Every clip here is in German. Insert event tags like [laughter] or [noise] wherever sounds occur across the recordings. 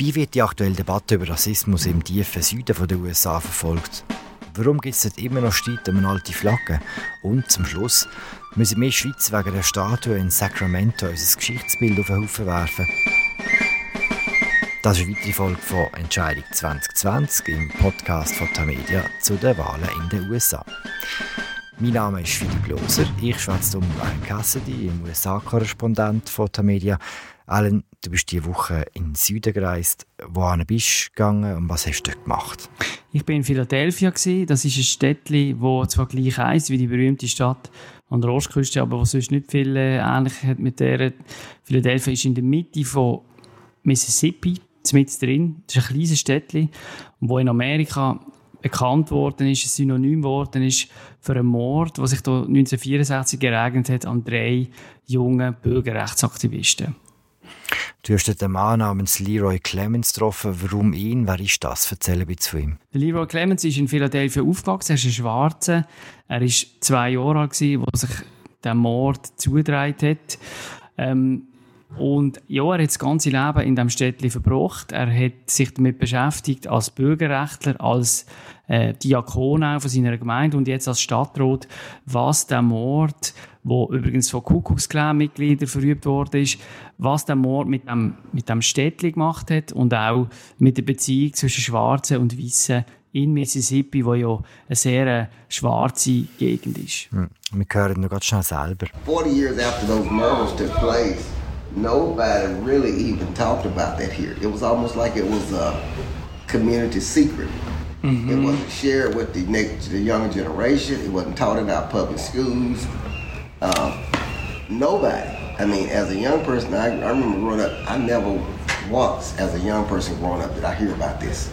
Wie wird die aktuelle Debatte über Rassismus im tiefen Süden der USA verfolgt? Warum gibt es immer noch Streit um eine alte Flagge? Und zum Schluss müssen wir Schweiz wegen der Statue in Sacramento unser Geschichtsbild auf den Haufen werfen. Das ist eine weitere Folge von Entscheidung 2020 im Podcast von Tamedia zu den Wahlen in den USA. Mein Name ist Philipp Loser, ich schwätze um Ryan Cassidy, im USA-Korrespondent von Tamedia. Alan, du bist diese Woche in den Süden gereist. Wohin bist du gegangen und was hast du dort gemacht? Ich bin in Philadelphia. Das ist ein Städtchen, das zwar gleich heisst wie die berühmte Stadt an der Ostküste, aber was sonst nicht viel äh, ähnlich hat mit der. Philadelphia ist in der Mitte von Mississippi, mit drin. Das ist ein kleines Städtchen, wo in Amerika bekannt worden ist, ein Synonym worden ist für einen Mord, der sich da 1964 ereignet hat an drei jungen Bürgerrechtsaktivisten. Du hast einen Mann namens Leroy Clemens getroffen. Warum ihn? Wer ist das? Erzähl ein von ihm. Leroy Clemens ist in Philadelphia aufgewachsen. Er ist ein Schwarzer. Er war zwei Jahre alt, als sich der Mord zugetragen hat. Ähm, und ja, er hat das ganze Leben in diesem Städtchen verbracht. Er hat sich damit beschäftigt als Bürgerrechtler, als äh, Diakon auch von seiner Gemeinde und jetzt als Stadtrat, was der Mord, wo übrigens von Kuckucksklan-Mitgliedern verübt worden ist, was der Mord mit dem, mit dem Städtchen gemacht hat und auch mit der Beziehung zwischen Schwarzen und Weißen in Mississippi, wo ja eine sehr schwarze Gegend ist. Hm. Wir hören noch ganz schnell selber. 40 years after those murders took place, nobody really even talked about that here. It was almost like it was a community secret. Mm -hmm. It wasn't shared with the next, the younger generation. It wasn't taught in our public schools. Um, nobody. I mean, as a young person, I, I remember growing up. I never once, as a young person growing up, did I hear about this.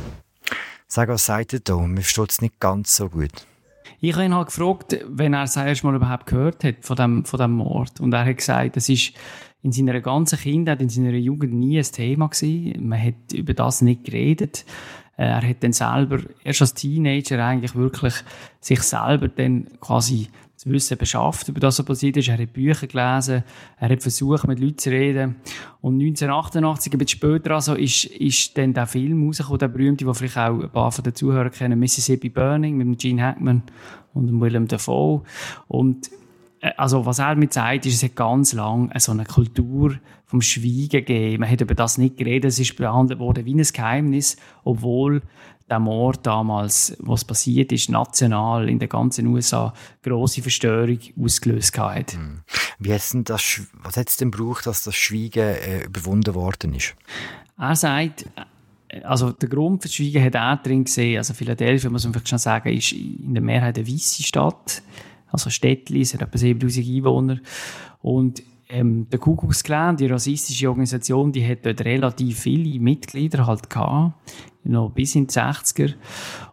Sag, was sagt er da? Mir versteht es nicht ganz so gut. Ich habe ihn halt gefragt, wenn er das erste Mal überhaupt gehört hat von dem, von dem Mord. Und er hat gesagt, das ist in seiner ganzen Kindheit, in seiner Jugend nie ein Thema gewesen. Man hat über das nicht geredet. Äh, er hat dann selber, erst als Teenager eigentlich wirklich sich selber dann quasi das Wissen beschafft, über das, was passiert ist. Er hat Bücher gelesen, er hat versucht, mit Leuten zu reden. Und 1988, ein bisschen später also, ist, ist dann der Film rausgekommen, der berühmte, den vielleicht auch ein paar von den Zuhörern kennen, Mississippi Burning, mit Gene Hackman und Willem Dafoe. Und also was er mir sagt, ist, es hat ganz lang so eine Kultur vom Schweigen gegeben. Man hat über das nicht geredet, es ist behandelt worden wie ein Geheimnis, obwohl der Mord damals, was passiert ist, national in den ganzen USA große Verstörung ausgelöst hat. Hm. Wie das, was hat es denn gebraucht, dass das Schweigen äh, überwunden worden ist? Er sagt, äh, also der Grund für das Schweigen hat er drin gesehen, also Philadelphia, muss man vielleicht schon sagen, ist in der Mehrheit eine weiße Stadt also Städtli, es hat etwa 7000 Einwohner. Und ähm, der Kuckucksklan, die rassistische Organisation, die hat dort relativ viele Mitglieder halt gehabt, noch bis in die 60er.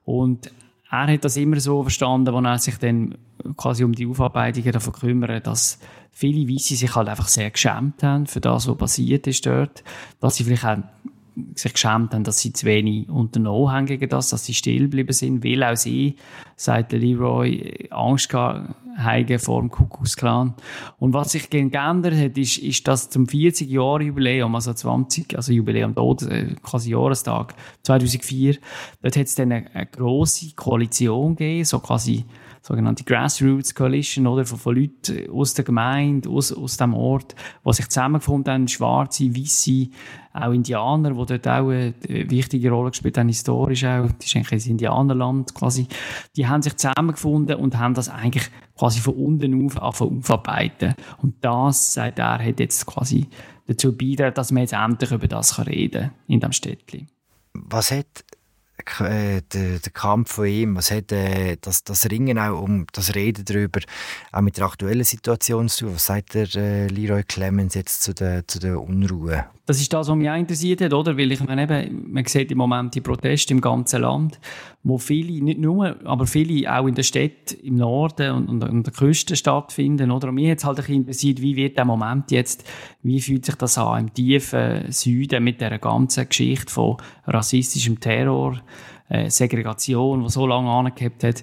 Und er hat das immer so verstanden, als er sich dann quasi um die Aufarbeitungen davon kümmert, dass viele Weisse sich halt einfach sehr geschämt haben für das, was passiert ist dort, dass sie vielleicht auch sich geschämt haben, dass sie zu wenig unternommen haben gegen das, dass sie still geblieben sind, weil auch sie, sagt Leroy, Angst haben vor dem Kuckucksklan. Und was sich geändert hat, ist, ist dass zum 40 Jahre Jubiläum, also 20, also Jubiläum Tod, äh, quasi Jahrestag, 2004, dort hat es dann eine, eine grosse Koalition gegeben, so quasi sogenannte Grassroots Coalition, oder, von, von Leuten aus der Gemeinde, aus, aus dem Ort, die sich zusammengefunden haben, schwarze, weiße, auch Indianer, die dort auch eine wichtige Rolle gespielt haben, historisch auch, das ist eigentlich ein Indianerland quasi, die haben sich zusammengefunden und haben das eigentlich quasi von unten auf aufarbeiten. Und das, sagt er, hat jetzt quasi dazu beigetragen, dass man jetzt endlich über das reden kann in diesem Städtchen. Was hat äh, der, der Kampf von ihm, was hat äh, das, das Ringen auch um das Reden darüber, auch mit der aktuellen Situation zu tun? Was sagt der äh, Leroy Clemens jetzt zu der, zu der Unruhe? Das ist das, was mich auch interessiert hat, oder? Weil ich meine, eben, man sieht im Moment die Proteste im ganzen Land, wo viele, nicht nur, aber viele auch in der Stadt im Norden und, an der Küste stattfinden, oder? Und mich hat es halt ein interessiert, wie wird der Moment jetzt, wie fühlt sich das an im tiefen Süden mit der ganzen Geschichte von rassistischem Terror, äh, Segregation, die so lange angehabt hat.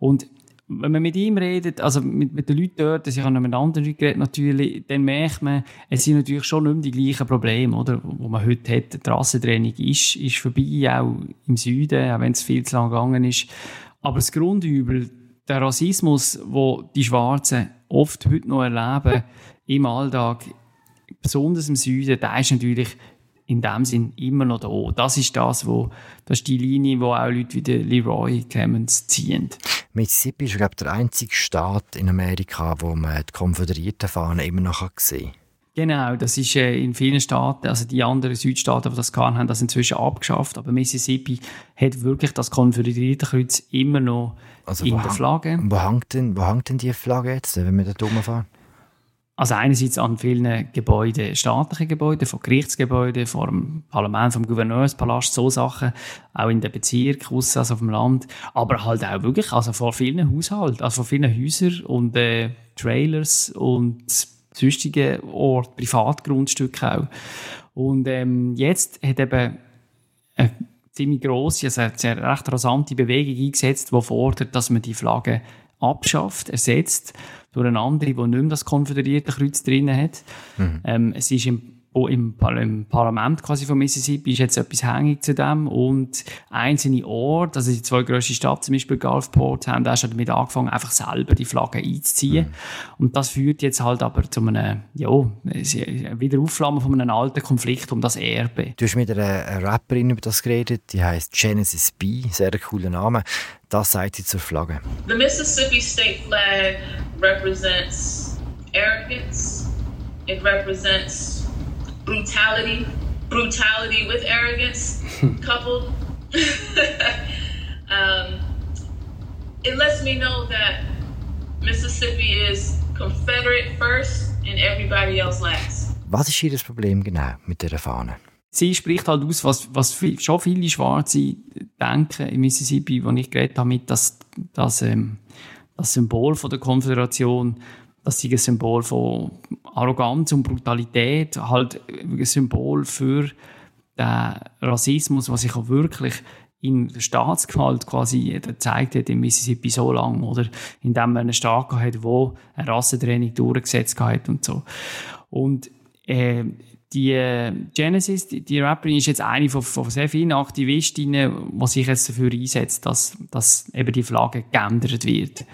Und wenn man mit ihm redet, also mit, mit den Leuten dort, ich habe mit anderen Leuten geredet, natürlich, dann merkt man, es sind natürlich schon nicht mehr die gleichen Probleme, oder, wo man heute hat. Die Rassentrennung ist, ist vorbei, auch im Süden, auch wenn es viel zu lang gegangen ist. Aber das Grundübel, der Rassismus, wo die Schwarzen oft heute noch erleben, [laughs] im Alltag, besonders im Süden, der ist natürlich in dem Sinn immer noch da. Das ist das, wo, das ist die Linie, wo auch Leute wie Leroy Clemens ziehen. Mississippi ist, glaube ich, der einzige Staat in Amerika, wo man die konföderierten Fahnen immer noch sehen kann. Genau, das ist äh, in vielen Staaten, also die anderen Südstaaten, die das kann, haben das inzwischen abgeschafft, aber Mississippi hat wirklich das konföderierte Kreuz immer noch also in der Flagge. Wo hängt, denn, wo hängt denn die Flagge jetzt, wenn wir da rumfahren? Also einerseits an vielen Gebäuden, staatlichen Gebäuden, von Gerichtsgebäuden, vom Parlament, vom Gouverneurspalast, so Sachen, auch in den Bezirken, also auf dem Land, aber halt auch wirklich, also vor vielen Haushalten, also vor vielen Häusern und äh, Trailers und sonstigen Orten, Privatgrundstücke auch. Und ähm, jetzt hat eben eine ziemlich grosse, also eine recht rasante Bewegung eingesetzt, die fordert, dass man die Flagge abschafft, ersetzt durch eine andere, die nicht mehr das konföderierte Kreuz drin hat. Mhm. Ähm, es ist im im, im Parlament quasi von Mississippi ist jetzt etwas hängig zu dem und einzelne Orte, also die zwei grössten Städte, zum Beispiel Gulfport, haben auch schon damit angefangen, einfach selber die Flagge einzuziehen. Mhm. Und das führt jetzt halt aber zu einem, ja, Wiederaufflammen von einem alten Konflikt um das Erbe. Du hast mit einer Rapperin über das geredet, die heißt Genesis B, sehr cooler Name. Das sagt sie zur Flagge. The Mississippi State Flag represents arrogance. It represents brutality, brutality with arrogance [laughs] coupled. [laughs] um, it lets me know that Mississippi is Confederate first and everybody else last. Was ist hier das Problem genau mit der Fahne? Sie spricht halt aus, was, was viel, schon viele Schwarze denken in Mississippi, wo ich geredet habe, dass, dass ähm, das Symbol von der Konföderation das ist ein Symbol von Arroganz und Brutalität, halt ein Symbol für den Rassismus, was sich auch wirklich in der Staatsgewalt quasi gezeigt hat in Mississippi so lange, oder? Indem man einen Staat hat, wo eine Rassentraining durchgesetzt hat und so. Und, äh, die äh, Genesis, die, die Rapperin, ist jetzt eine von, von sehr vielen Aktivistinnen, die sich jetzt dafür einsetzt, dass, dass eben die Flagge geändert wird.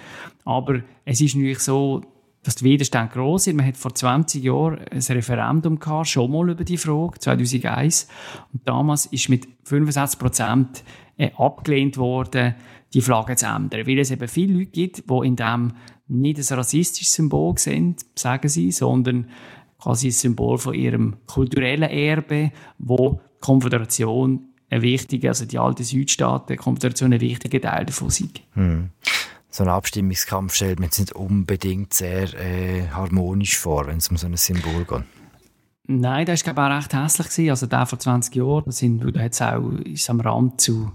Aber es ist natürlich so, dass der Widerstand gross ist. Man hat vor 20 Jahren ein Referendum gehabt, schon mal über die Frage, 2001. Und damals ist mit 65 Prozent äh, abgelehnt worden, die Flagge zu ändern. Weil es eben viele Leute gibt, die in dem nicht ein rassistisches Symbol sind, sagen sie, sondern quasi ein Symbol von ihrem kulturellen Erbe, wo die Konföderation ein wichtiger, also die alte Südstaaten, die Konföderation ein wichtiger Teil davon sind. Hm so einen Abstimmungskampf stellt man jetzt nicht unbedingt sehr äh, harmonisch vor, wenn es um so ein Symbol geht. Nein, das war auch recht hässlich. Also der vor 20 Jahren, da, sind, da hat's auch, ist am Rand zu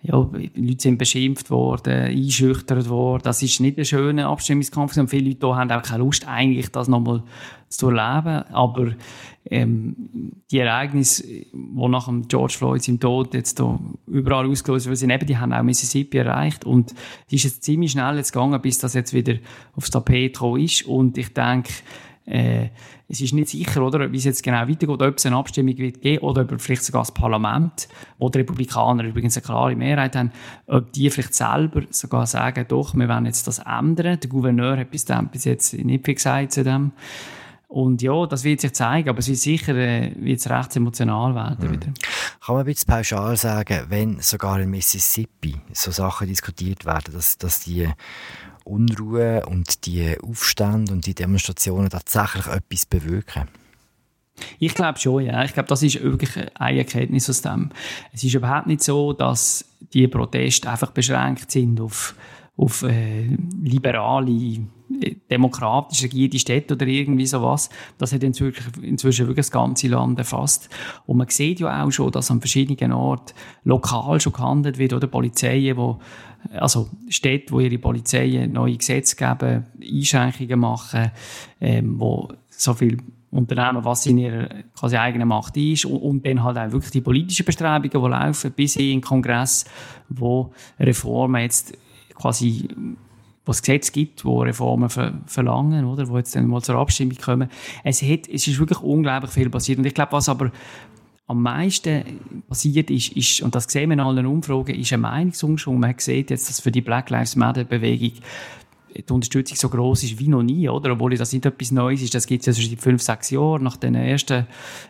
ja, Leute sind beschimpft worden, einschüchtert worden. Das ist nicht ein schöner Abstimmungskampf. Und viele Leute hier haben auch keine Lust, eigentlich das nochmal zu erleben. Aber ähm, die Ereignisse, die nach dem George Floyd im Tod jetzt hier überall ausgelöst wurden, die haben auch Mississippi erreicht. Und es ist jetzt ziemlich schnell jetzt gegangen, bis das jetzt wieder aufs Tapet gekommen ist. Und ich denke, äh, es ist nicht sicher, oder, wie es jetzt genau weitergeht, ob es eine Abstimmung wird geben oder ob vielleicht sogar das Parlament, wo die Republikaner übrigens eine klare Mehrheit haben, ob die vielleicht selber sogar sagen, doch, wir wollen jetzt das ändern. Der Gouverneur hat bis, dann, bis jetzt nicht viel gesagt zu dem. Und ja, das wird sich zeigen, aber es wird sicher äh, wird's recht emotional werden mhm. wieder. Kann man ein bisschen pauschal sagen, wenn sogar in Mississippi so Sachen diskutiert werden, dass, dass die Unruhe und die Aufstände und die Demonstrationen tatsächlich etwas bewirken? Ich glaube schon, ja. Ich glaube, das ist wirklich eine Erkenntnis aus dem. Es ist überhaupt nicht so, dass die Proteste einfach beschränkt sind auf, auf äh, liberale, demokratisch regierte Städte oder irgendwie sowas. Das hat inzwischen, inzwischen wirklich das ganze Land erfasst. Und man sieht ja auch schon, dass an verschiedenen Orten lokal schon gehandelt wird oder Polizeien, wo also Städte, wo ihre Polizei neue Gesetze geben, Einschränkungen machen, ähm, wo so viel Unternehmen, was in ihrer quasi eigenen Macht ist und, und, dann halt auch wirklich die politischen Bestrebungen, die laufen, bis in den Kongress, wo Reformen jetzt quasi es Gesetze gibt, wo Reformen ver verlangen, oder, wo jetzt dann mal zur Abstimmung kommen. Es, hat, es ist wirklich unglaublich viel passiert. Und ich glaube, was aber am meisten passiert ist, ist, und das sehen wir in allen Umfragen, ist ein Meinungsumschwung. Man sieht jetzt, dass für die Black Lives Matter Bewegung die Unterstützung so groß ist wie noch nie, oder? Obwohl das nicht etwas Neues ist. Das gibt es ja schon seit fünf, sechs Jahren, nach den ersten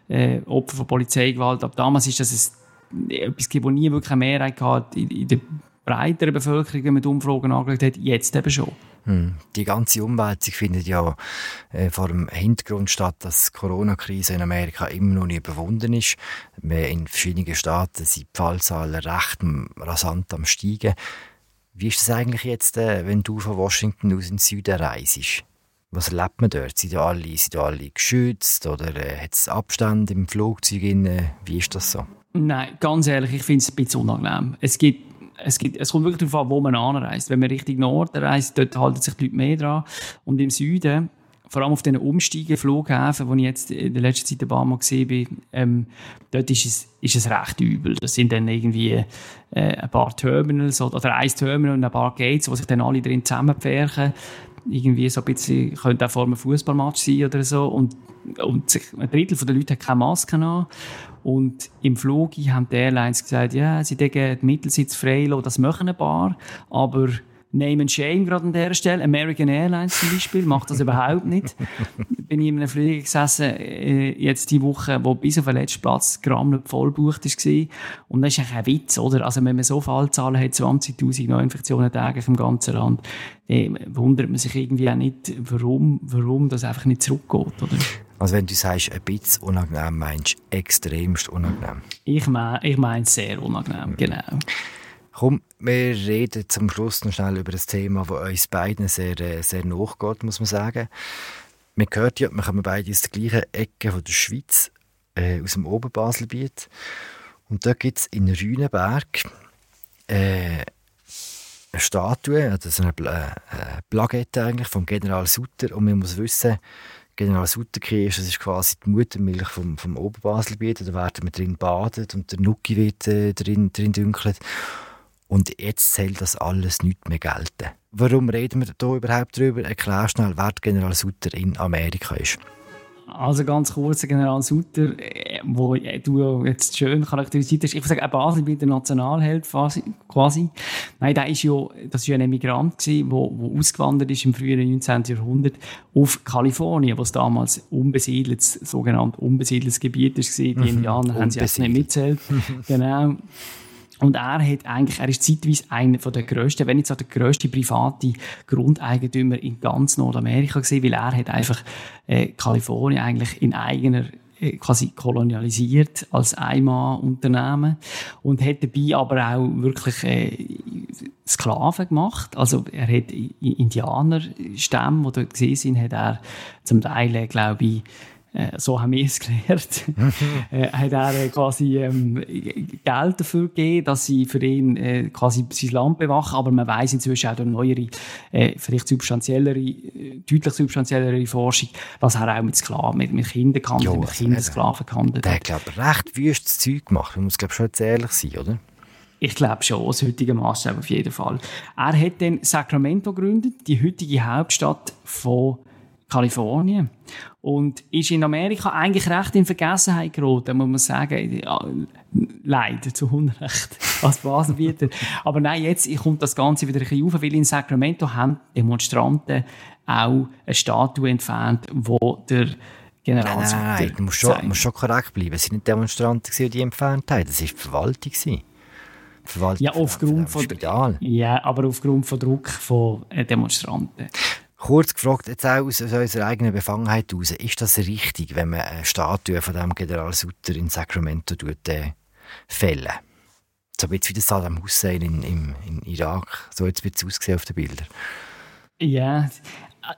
äh, Opfern von Polizeigewalt. Ab damals ist das ein, etwas, das nie wirklich eine Mehrheit gehabt in, in der breiteren Bevölkerung mit Umfragen angeschaut hat. Jetzt eben schon. Hm. Die ganze Umwälzung findet ja äh, vor dem Hintergrund statt, dass die Corona-Krise in Amerika immer noch nicht überwunden ist. In verschiedenen Staaten sind die Fallzahlen recht rasant am steigen. Wie ist es eigentlich jetzt, äh, wenn du von Washington aus in den Süden reist? Was erlebt man dort? Sind alle, sind alle geschützt oder äh, hat es Abstände im Flugzeug? Wie ist das so? Nein, ganz ehrlich, ich finde es ein bisschen unangenehm. Es gibt es, gibt, es kommt wirklich darauf an, wo man anreist. Wenn man Richtung Norden reist, dort halten sich die Leute mehr dran. Und im Süden, vor allem auf den Umsteigeflughäfen, wo ich jetzt in der letzten Zeit ein paar Mal gesehen bin, ähm, dort ist es, ist es recht übel. Das sind dann irgendwie äh, ein paar Terminals oder, oder ein Terminal und ein paar Gates, wo sich dann alle drin zusammenpferchen. Irgendwie so ein bisschen, könnte auch vor einem Fußballmatch sein oder so. Und, und sich, ein Drittel der Leute hat keine Maske an. Und im Flug haben die Airlines gesagt, ja, sie dürfen die Mittelsitz frei das machen ein paar, aber Name and Shame gerade an dieser Stelle. American Airlines zum Beispiel macht das überhaupt nicht. [laughs] Bin ich in einem Flieger gesessen, äh, jetzt die Woche, wo bis auf den letzten Platz grammelt voll gebucht war. Und das ist eigentlich ein Witz, oder? Also wenn man so Fallzahlen hat, 20.000 Neuinfektionen täglich im ganzen Land, dann wundert man sich irgendwie auch nicht, warum, warum das einfach nicht zurückgeht, oder? Also wenn du sagst, ein bisschen unangenehm, meinst du extremst unangenehm? Ich meine ich mein sehr unangenehm, genau. Komm, wir reden zum Schluss noch schnell über ein Thema, das uns beiden sehr, äh, sehr nachgeht, muss man sagen. Man hört ja, wir kommen beide aus der gleichen Ecke von der Schweiz, äh, aus dem Oberbaselbiet. Und da gibt es in Rüneberg äh, eine Statue, also eine Pla äh, Plakette eigentlich vom General Sutter. Und man muss wissen, General Sutterkirch, das ist quasi die Muttermilch vom, vom Oberbaselbiet. Da werden wir drin badet und der Nuki wird äh, drin, drin dünkelt. Und jetzt soll das alles nicht mehr gelten. Warum reden wir hier überhaupt darüber? Erklär schnell, wer General Sutter in Amerika ist. Also ganz kurz, General Sutter, äh, wo du jetzt schön charakterisiert hast. Ich würde sagen, ein Basel bei der Nationalheld quasi. Nein, der ist ja, das war ja ein Emigrant der wo, ausgewandert ist im frühen 19. Jahrhundert auf Kalifornien, was damals unbesiedeltes, sogenannt unbesiedeltes Gebiet war. Die mhm. Indianer haben sie jetzt nicht mitzählt. [laughs] genau. Und er hat eigentlich, er ist zeitweise einer der grössten, wenn nicht so der grösste private Grundeigentümer in ganz Nordamerika gesehen, weil er hat einfach äh, Kalifornien eigentlich in eigener äh, quasi kolonialisiert als Einmann-Unternehmen und hat dabei aber auch wirklich äh, Sklaven gemacht. Also er hat Indianerstämme, die dort gesehen sind, hat er zum Teil, äh, glaube ich, äh, so haben wir es gelernt, [laughs] äh, hat er äh, quasi ähm, Geld dafür gegeben, dass sie für ihn äh, quasi sein Land bewachen, aber man weiß inzwischen auch durch neuere, äh, vielleicht substanziellere, deutlich substanziellere Forschung, was er auch mit Sklaven, mit, mit Kindern kann, jo, mit Kindersklaven kann. Der hat, glaube recht wüstes Zeug gemacht, man muss glaube schon jetzt ehrlich sein, oder? Ich glaube schon, aus heutigen Maßstab auf jeden Fall. Er hat dann Sacramento gegründet, die heutige Hauptstadt von Kalifornien. Und ist in Amerika eigentlich recht in Vergessenheit geraten, muss man sagen. Leider, zu Unrecht, [laughs] als Basenbieter. Aber nein, jetzt kommt das Ganze wieder ein bisschen auf, weil in Sacramento haben Demonstranten auch eine Statue entfernt, wo der General Nein, nein, du musst schon, musst schon korrekt bleiben. Es waren nicht Demonstranten, die die entfernt haben, das war die Verwaltung. Verwaltung ja, aufgrund von, Spital. Ja, aber aufgrund von Druck von äh, Demonstranten. Kurz gefragt, jetzt auch aus, unserer eigenen Befangenheit heraus, ist das richtig, wenn man eine Statue von dem General Sutter in Sacramento äh, fällen? So ein bisschen wie das Saddam Hussein in, in, in Irak. So jetzt wird es aussehen auf den Bildern. Ja,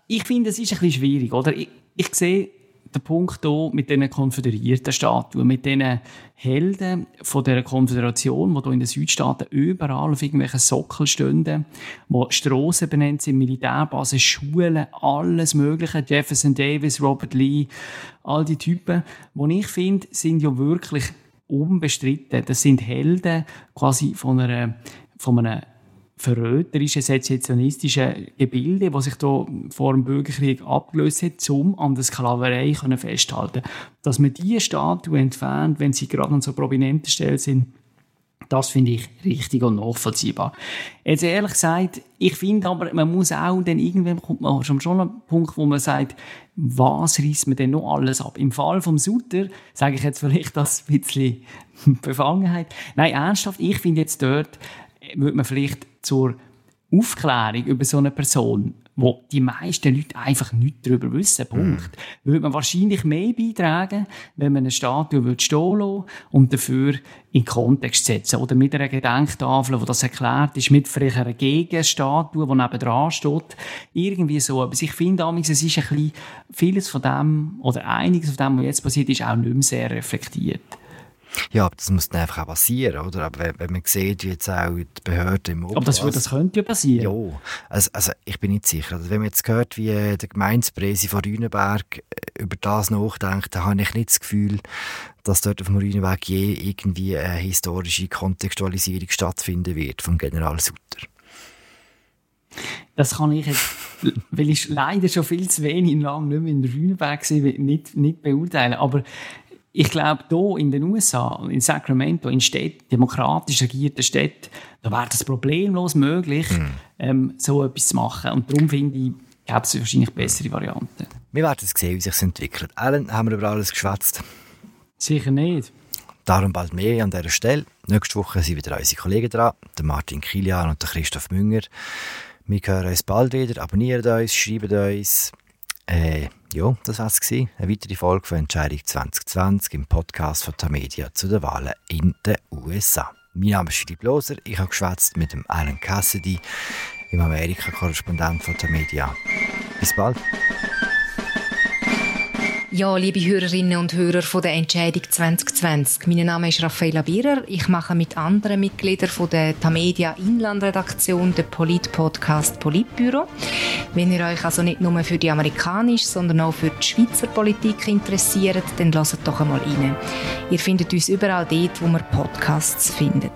ich finde, es ist ein bisschen schwierig, oder? Ich, ich sehe der Punkt hier mit diesen konföderierten Statuen, mit diesen Helden von der Konföderation, die hier in den Südstaaten überall auf irgendwelchen Sockeln stehen, wo Strassen benannt sind, Militärbasen, Schulen, alles Mögliche, Jefferson Davis, Robert Lee, all die Typen, die ich finde, sind ja wirklich unbestritten. Das sind Helden quasi von einer, von einer verräterische, sezessionistische Gebilde, das sich da vor dem Bürgerkrieg abgelöst hat, um an der Sklaverei festzuhalten. Dass man diese Statue entfernt, wenn sie gerade an so prominenten Stellen sind, das finde ich richtig und nachvollziehbar. Jetzt ehrlich gesagt, ich finde aber, man muss auch, dann irgendwann kommt man schon, schon einen Punkt, wo man sagt, was reißt man denn noch alles ab? Im Fall vom Sutter sage ich jetzt vielleicht das ein bisschen [laughs] Befangenheit. Nein, ernsthaft, ich finde jetzt dort, würde man vielleicht zur Aufklärung über so eine Person wo die meisten Leute einfach nichts darüber wissen. Punkt. Mm. Würde man wahrscheinlich mehr beitragen, wenn man eine Statue würde stehen lassen und dafür in Kontext setzen. Oder mit einer Gedenktafel, wo das erklärt ist, mit vielleicht einer Gegenstatue, die neben dran steht. Irgendwie so. Aber ich finde, es ist ein bisschen, vieles von dem, oder einiges von dem, was jetzt passiert ist, auch nicht mehr sehr reflektiert. Ja, aber das muss dann einfach auch passieren, oder? Aber wenn, wenn man sieht, wie jetzt auch die Behörden im Aber das, das könnte ja passieren. Ja, also, also ich bin nicht sicher. Also wenn man jetzt hört, wie der Gemeindepräsi von Rüneberg äh, über das nachdenkt, dann habe ich nicht das Gefühl, dass dort auf dem Rüneberg je irgendwie eine historische Kontextualisierung stattfinden wird vom General Sutter. Das kann ich jetzt, weil ich leider schon viel zu wenig lang nicht mehr in Rüneberg war, nicht, nicht beurteilen. Aber ich glaube, hier in den USA, in Sacramento, in Städten, demokratisch regierten Städten, da wäre das problemlos möglich, mhm. ähm, so etwas zu machen. Und darum finde ich, gäbe es wahrscheinlich bessere Varianten. Wir werden sehen, wie sich entwickelt. Alan, haben wir über alles geschwätzt? Sicher nicht. Darum bald mehr an dieser Stelle. Nächste Woche sind wieder unsere Kollegen dran, der Martin Kilian und der Christoph Münger. Wir hören uns bald wieder. Abonniert uns, schreibt uns. Äh, ja, das war es. Eine weitere Folge von Entscheidung 2020 im Podcast von Tamedia zu den Wahlen in den USA. Mein Name ist Philipp Loser. Ich habe geschwätzt mit dem Alan Cassidy, dem Amerika-Korrespondent von Tamedia. Bis bald. Ja, liebe Hörerinnen und Hörer von der Entscheidung 2020. Mein Name ist Raffaella Bierer. Ich mache mit anderen Mitgliedern von der Tamedia Inlandredaktion den Polit-Podcast Politbüro. Wenn ihr euch also nicht nur für die amerikanische, sondern auch für die Schweizer Politik interessiert, dann lasst doch einmal rein. Ihr findet uns überall dort, wo man Podcasts findet.